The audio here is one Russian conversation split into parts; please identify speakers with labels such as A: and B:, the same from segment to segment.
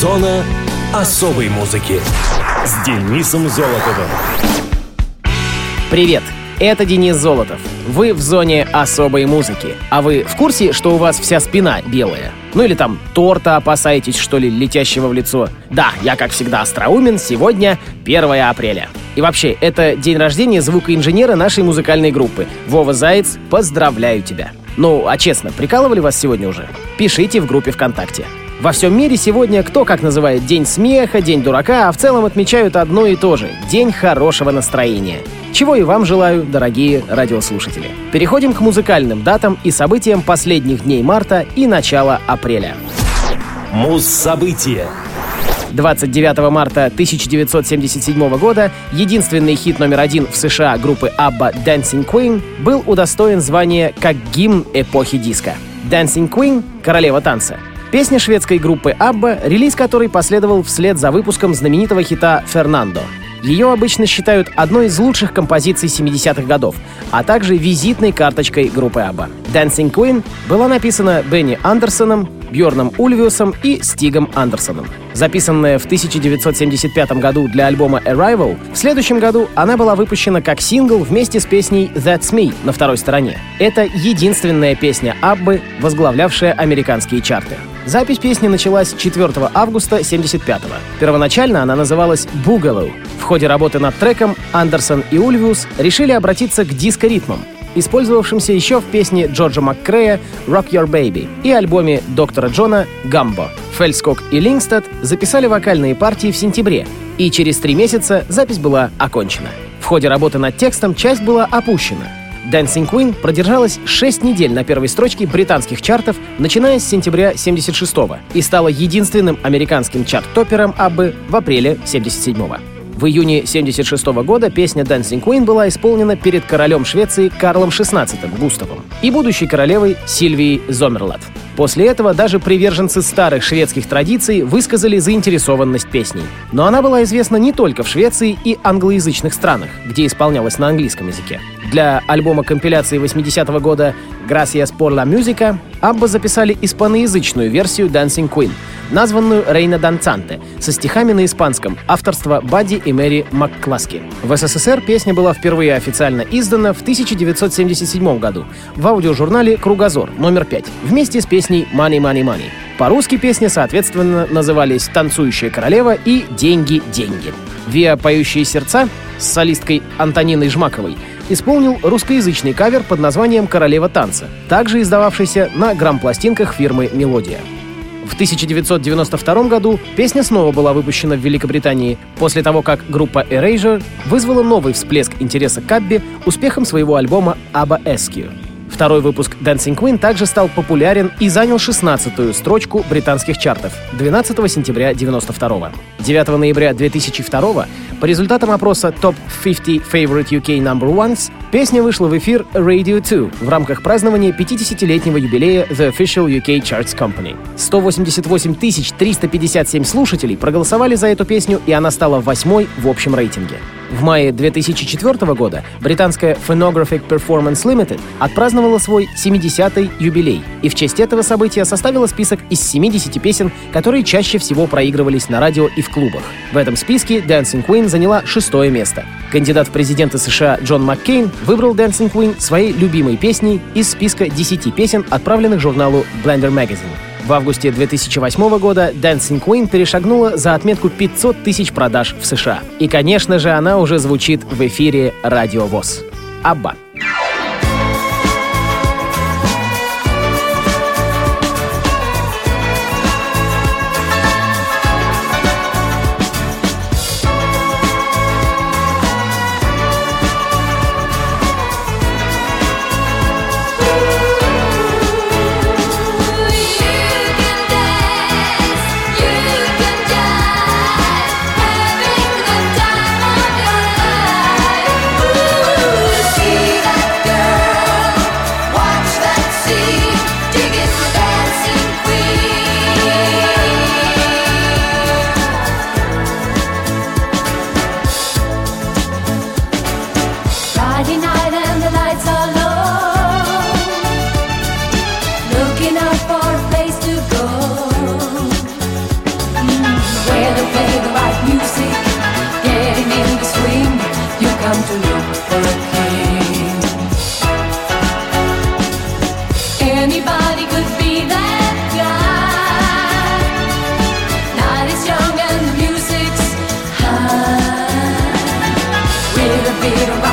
A: Зона особой музыки с Денисом Золотовым.
B: Привет! Это Денис Золотов. Вы в зоне особой музыки. А вы в курсе, что у вас вся спина белая? Ну или там торта опасаетесь, что ли, летящего в лицо? Да, я, как всегда, остроумен. Сегодня 1 апреля. И вообще, это день рождения звукоинженера нашей музыкальной группы. Вова Заяц, поздравляю тебя. Ну, а честно, прикалывали вас сегодня уже? Пишите в группе ВКонтакте. Во всем мире сегодня кто как называет День смеха, День дурака, а в целом отмечают одно и то же — День хорошего настроения. Чего и вам желаю, дорогие радиослушатели. Переходим к музыкальным датам и событиям последних дней марта и начала апреля.
A: Муз-события.
B: 29 марта 1977 года единственный хит номер один в США группы ABBA «Dancing Queen» был удостоен звания как гимн эпохи диска. «Dancing Queen» — «Королева танца». Песня шведской группы ABBA, релиз которой последовал вслед за выпуском знаменитого хита «Фернандо». Ее обычно считают одной из лучших композиций 70-х годов, а также визитной карточкой группы ABBA. «Dancing Queen» была написана Бенни Андерсоном, Бьорном Ульвиусом и Стигом Андерсоном. Записанная в 1975 году для альбома Arrival, в следующем году она была выпущена как сингл вместе с песней That's Me на второй стороне. Это единственная песня Аббы, возглавлявшая американские чарты. Запись песни началась 4 августа 1975 -го. Первоначально она называлась «Boogaloo». В ходе работы над треком Андерсон и Ульвиус решили обратиться к диско-ритмам, использовавшимся еще в песне Джорджа Маккрея «Rock Your Baby» и альбоме доктора Джона «Гамбо». Фельскок и Лингстад записали вокальные партии в сентябре, и через три месяца запись была окончена. В ходе работы над текстом часть была опущена. Dancing Queen продержалась 6 недель на первой строчке британских чартов, начиная с сентября 76 и стала единственным американским чарт-топером Аббы в апреле 77 -го. В июне 1976 года песня Dancing Queen была исполнена перед королем Швеции Карлом XVI Густавом и будущей королевой Сильвией Зомерлат. После этого даже приверженцы старых шведских традиций высказали заинтересованность песней. Но она была известна не только в Швеции и англоязычных странах, где исполнялась на английском языке. Для альбома компиляции 80-го года «Gracias por la música» Абба записали испаноязычную версию Dancing Queen, названную «Рейна Данцанте», со стихами на испанском, авторства Бадди и Мэри МакКласки. В СССР песня была впервые официально издана в 1977 году в аудиожурнале «Кругозор» номер 5 вместе с песней «Money, Money, Money». По-русски песни, соответственно, назывались «Танцующая королева» и «Деньги, деньги». «Виа поющие сердца» с солисткой Антониной Жмаковой исполнил русскоязычный кавер под названием «Королева танца», также издававшийся на грамм-пластинках фирмы «Мелодия». В 1992 году песня снова была выпущена в Великобритании после того, как группа Erasure вызвала новый всплеск интереса к Абби успехом своего альбома «Abba Esque». Второй выпуск Dancing Queen также стал популярен и занял 16-ю строчку британских чартов 12 сентября 92 9 ноября 2002 по результатам опроса Top 50 Favorite UK Number Ones песня вышла в эфир Radio 2 в рамках празднования 50-летнего юбилея The Official UK Charts Company. 188 357 слушателей проголосовали за эту песню, и она стала восьмой в общем рейтинге. В мае 2004 года британская Phonographic Performance Limited отпраздновала свой 70-й юбилей и в честь этого события составила список из 70 песен, которые чаще всего проигрывались на радио и в клубах. В этом списке Dancing Queen заняла шестое место. Кандидат в президенты США Джон Маккейн выбрал Dancing Queen своей любимой песней из списка 10 песен, отправленных журналу Blender Magazine. В августе 2008 года Dancing Queen перешагнула за отметку 500 тысяч продаж в США. И, конечно же, она уже звучит в эфире Радио ВОЗ. Абба.
C: beat
A: around.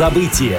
A: События.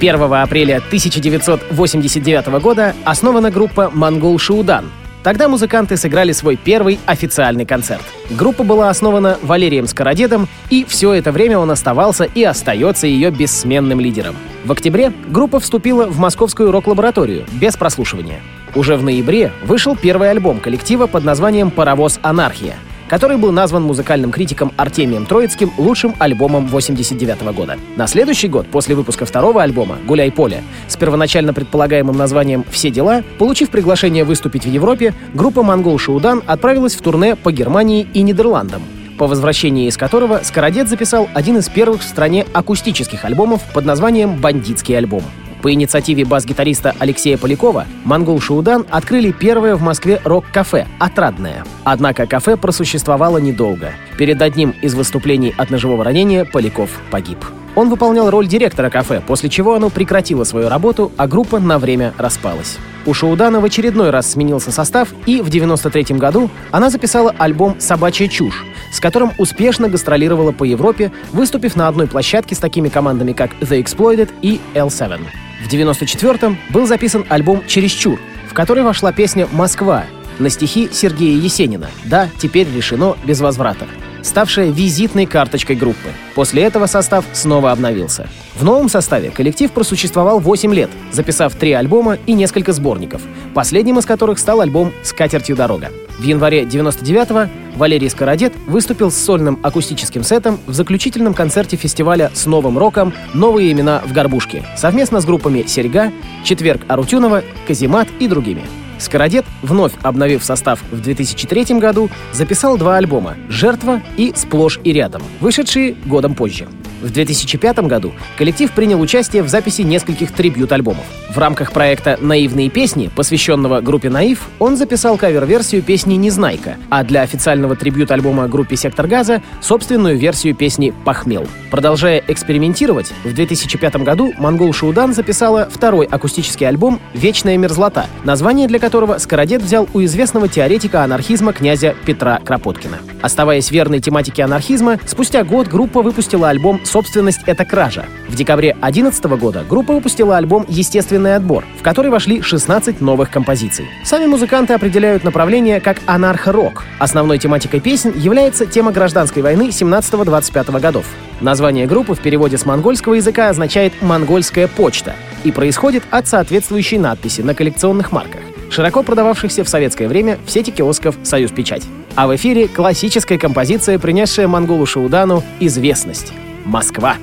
B: 1 апреля 1989 года основана группа «Монгол Шаудан», Тогда музыканты сыграли свой первый официальный концерт. Группа была основана Валерием Скородедом, и все это время он оставался и остается ее бессменным лидером. В октябре группа вступила в московскую рок-лабораторию без прослушивания. Уже в ноябре вышел первый альбом коллектива под названием «Паровоз Анархия», который был назван музыкальным критиком Артемием Троицким лучшим альбомом 89 года. На следующий год, после выпуска второго альбома «Гуляй поле», с первоначально предполагаемым названием «Все дела», получив приглашение выступить в Европе, группа «Монгол Шаудан» отправилась в турне по Германии и Нидерландам, по возвращении из которого Скородет записал один из первых в стране акустических альбомов под названием «Бандитский альбом». По инициативе бас-гитариста Алексея Полякова «Монгол Шаудан» открыли первое в Москве рок-кафе «Отрадное». Однако кафе просуществовало недолго. Перед одним из выступлений от ножевого ранения Поляков погиб. Он выполнял роль директора кафе, после чего оно прекратило свою работу, а группа на время распалась. У Шаудана в очередной раз сменился состав, и в 93 году она записала альбом «Собачья чушь», с которым успешно гастролировала по Европе, выступив на одной площадке с такими командами, как The Exploited и L7. В 94-м был записан альбом «Чересчур», в который вошла песня «Москва» на стихи Сергея Есенина «Да, теперь решено без возврата» ставшая визитной карточкой группы. После этого состав снова обновился. В новом составе коллектив просуществовал 8 лет, записав три альбома и несколько сборников, последним из которых стал альбом «С катертью дорога». В январе 99-го Валерий Скородет выступил с сольным акустическим сетом в заключительном концерте фестиваля с новым роком «Новые имена в горбушке» совместно с группами «Серьга», «Четверг Арутюнова», «Казимат» и другими. Скородет, вновь обновив состав в 2003 году, записал два альбома «Жертва» и «Сплошь и рядом», вышедшие годом позже. В 2005 году коллектив принял участие в записи нескольких трибют-альбомов. В рамках проекта «Наивные песни», посвященного группе «Наив», он записал кавер-версию песни «Незнайка», а для официального трибют-альбома группе «Сектор газа» собственную версию песни «Похмел». Продолжая экспериментировать, в 2005 году Монгол Шаудан записала второй акустический альбом «Вечная мерзлота», название для которого Скородет взял у известного теоретика анархизма князя Петра Кропоткина. Оставаясь верной тематике анархизма, спустя год группа выпустила альбом «Собственность — это кража». В декабре 2011 года группа выпустила альбом «Естественный отбор», в который вошли 16 новых композиций. Сами музыканты определяют направление как анархо-рок. Основной тематикой песен является тема гражданской войны 17-25 годов. Название группы в переводе с монгольского языка означает «монгольская почта» и происходит от соответствующей надписи на коллекционных марках, широко продававшихся в советское время в сети киосков «Союз Печать». А в эфире классическая композиция, принесшая монголу Шаудану известность — «Москва».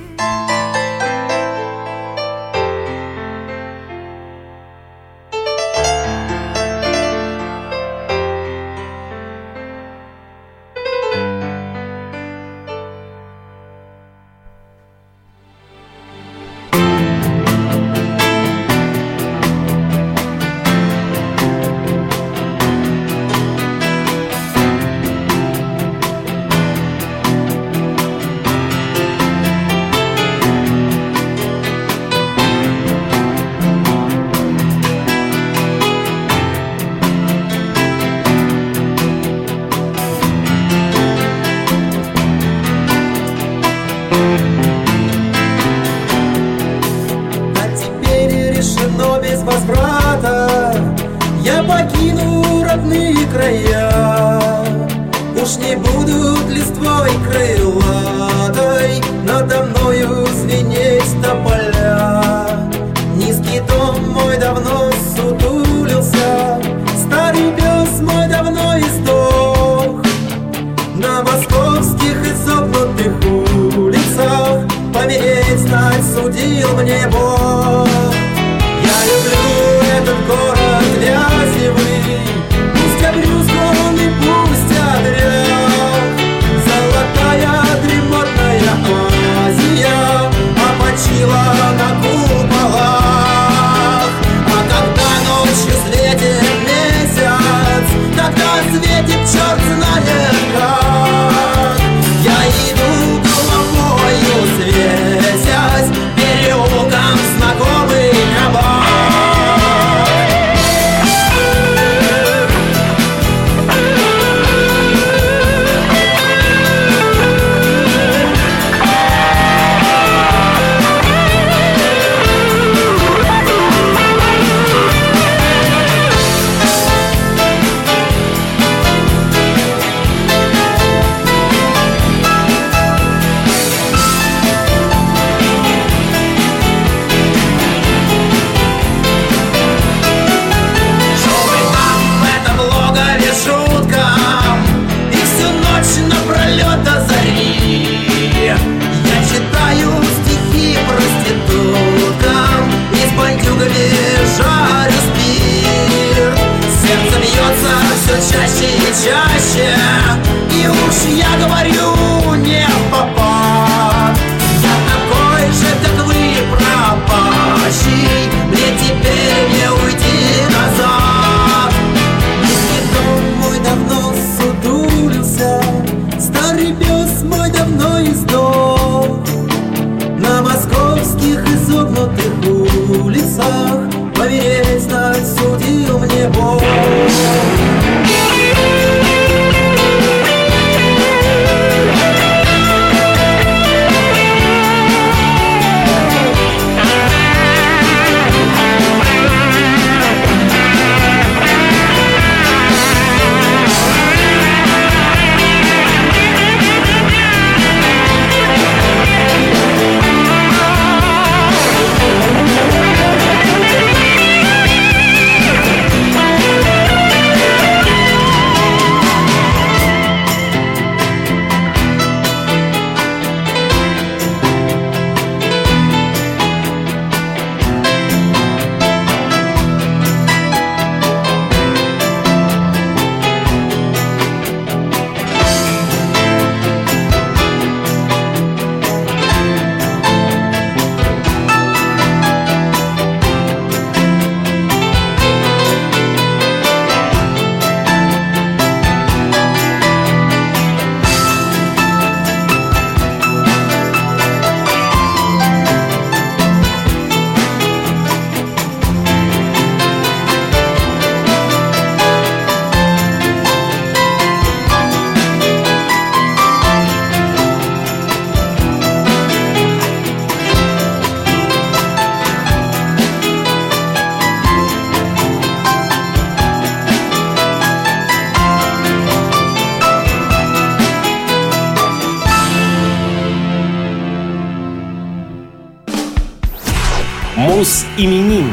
A: Мус-именинник.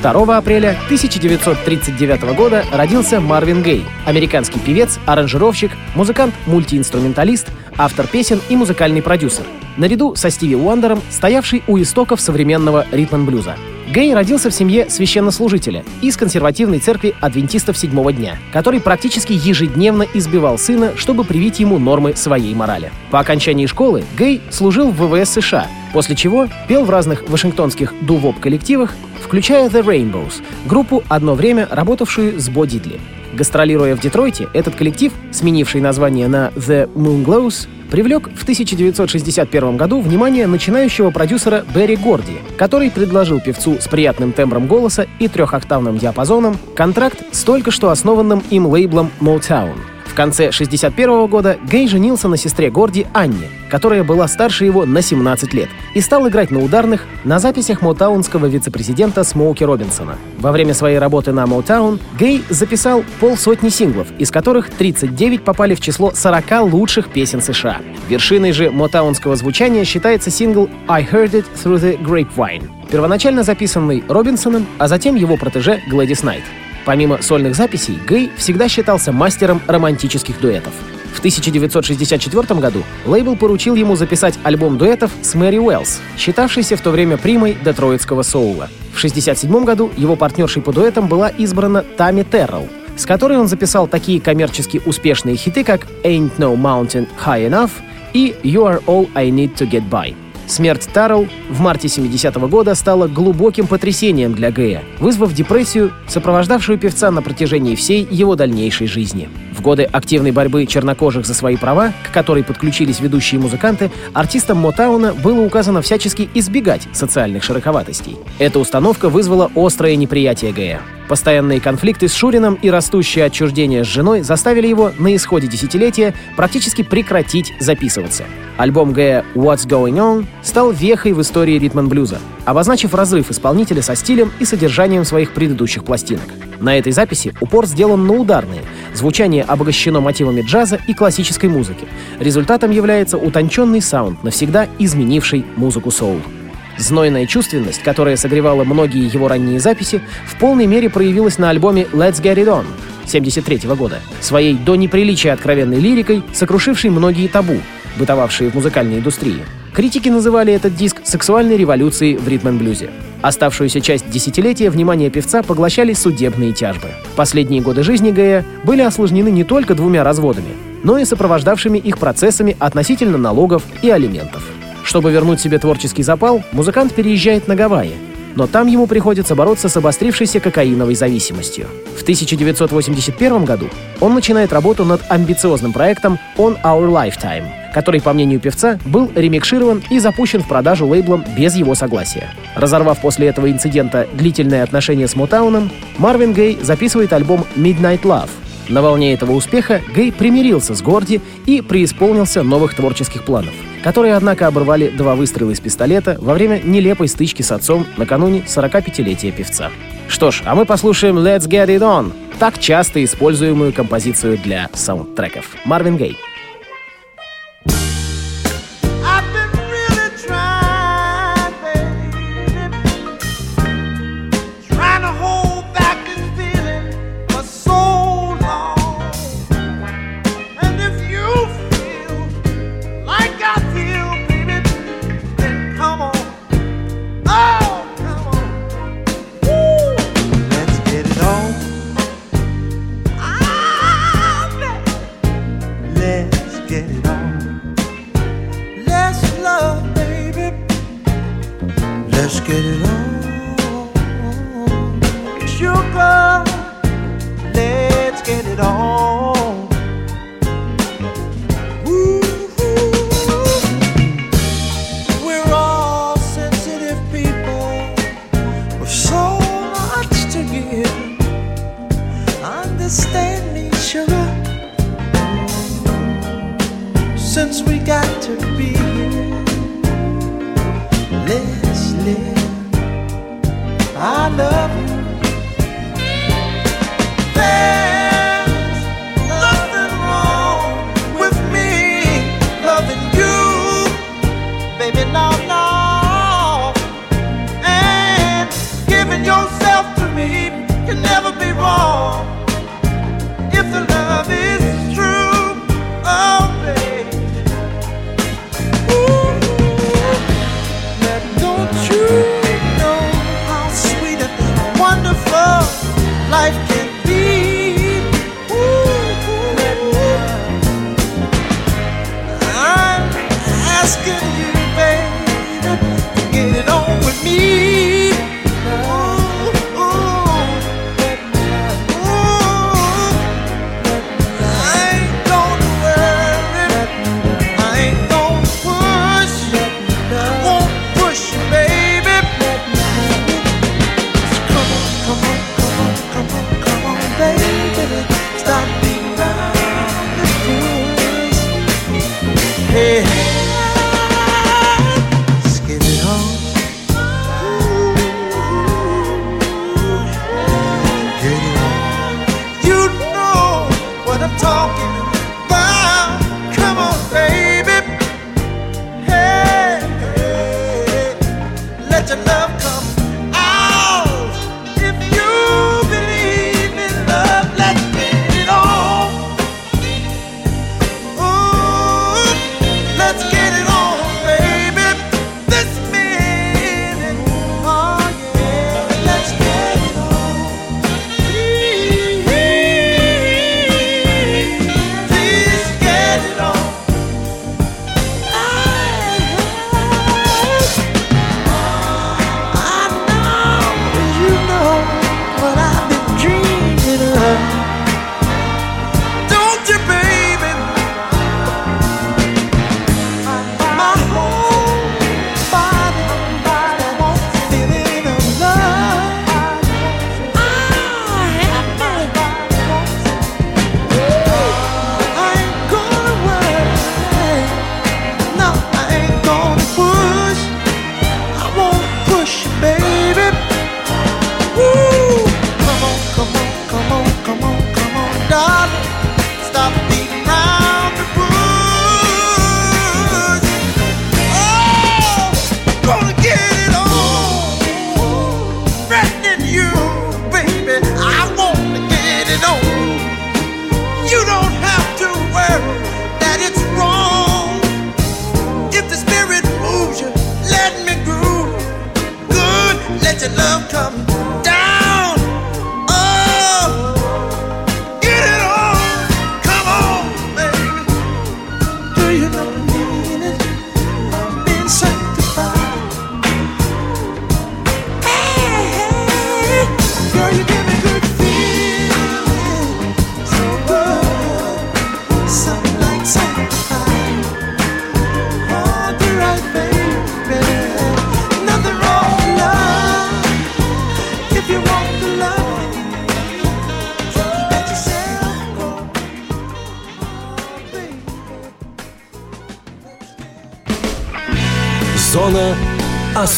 B: 2 апреля 1939 года родился Марвин Гей, американский певец, аранжировщик, музыкант-мультиинструменталист, автор песен и музыкальный продюсер, наряду со Стиви Уандером, стоявший у истоков современного ритм-блюза. Гей родился в семье священнослужителя из консервативной церкви адвентистов седьмого дня, который практически ежедневно избивал сына, чтобы привить ему нормы своей морали. По окончании школы Гей служил в ВВС США, после чего пел в разных вашингтонских дувоп-коллективах, включая The Rainbows, группу, одно время работавшую с Бо Дидли. Гастролируя в Детройте, этот коллектив, сменивший название на The Moonglows, привлек в 1961 году внимание начинающего продюсера Берри Горди, который предложил певцу с приятным тембром голоса и трехоктавным диапазоном контракт с только что основанным им лейблом Motown — в конце 1961 года Гей женился на сестре Горди Анне, которая была старше его на 17 лет, и стал играть на ударных на записях моутаунского вице-президента Смоуки Робинсона. Во время своей работы на Motown Гей записал полсотни синглов, из которых 39 попали в число 40 лучших песен США. Вершиной же мотаунского звучания считается сингл «I Heard It Through the Grapevine», первоначально записанный Робинсоном, а затем его протеже Глэдис Найт. Помимо сольных записей, Гэй всегда считался мастером романтических дуэтов. В 1964 году лейбл поручил ему записать альбом дуэтов с Мэри Уэллс, считавшейся в то время примой детройтского соула. В 1967 году его партнершей по дуэтам была избрана Тами Террелл, с которой он записал такие коммерчески успешные хиты, как «Ain't No Mountain High Enough» и «You Are All I Need To Get By». Смерть Таррелл в марте 70-го года стала глубоким потрясением для Гэя, вызвав депрессию, сопровождавшую певца на протяжении всей его дальнейшей жизни. В годы активной борьбы чернокожих за свои права, к которой подключились ведущие музыканты, артистам Мотауна было указано всячески избегать социальных широковатостей. Эта установка вызвала острое неприятие Гэя. Постоянные конфликты с Шурином и растущее отчуждение с женой заставили его на исходе десятилетия практически прекратить записываться. Альбом Гэя «What's Going On» стал вехой в истории ритм-блюза, обозначив разрыв исполнителя со стилем и содержанием своих предыдущих пластинок. На этой записи упор сделан на ударные, звучание обогащено мотивами джаза и классической музыки. Результатом является утонченный саунд, навсегда изменивший музыку соул. Знойная чувственность, которая согревала многие его ранние записи, в полной мере проявилась на альбоме «Let's Get It On» 1973 года, своей до неприличия откровенной лирикой, сокрушившей многие табу, бытовавшие в музыкальной индустрии. Критики называли этот диск сексуальной революцией в ритм-блюзе. Оставшуюся часть десятилетия внимание певца поглощали судебные тяжбы. Последние годы жизни Гэя были осложнены не только двумя разводами, но и сопровождавшими их процессами относительно налогов и алиментов. Чтобы вернуть себе творческий запал, музыкант переезжает на Гавайи.
D: но там ему приходится бороться с обострившейся кокаиновой зависимостью. В 1981 году он начинает работу над амбициозным проектом On Our Lifetime, который, по мнению певца, был ремикширован и запущен в продажу лейблом без его согласия. Разорвав после этого инцидента длительные отношения с Мотауном, Марвин Гей записывает альбом Midnight Love. На волне этого успеха Гей примирился с Горди и преисполнился новых творческих планов, которые, однако, оборвали два выстрела из пистолета во время нелепой стычки с отцом накануне 45-летия певца. Что ж, а мы послушаем Let's Get It On, так часто используемую композицию для саундтреков. Марвин Гей.
A: Let's get it on.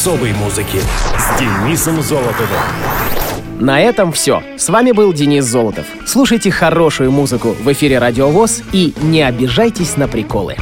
A: Особой музыки с Денисом Золотовым.
B: На этом все. С вами был Денис Золотов. Слушайте хорошую музыку в эфире Радио ВОЗ и не обижайтесь на приколы.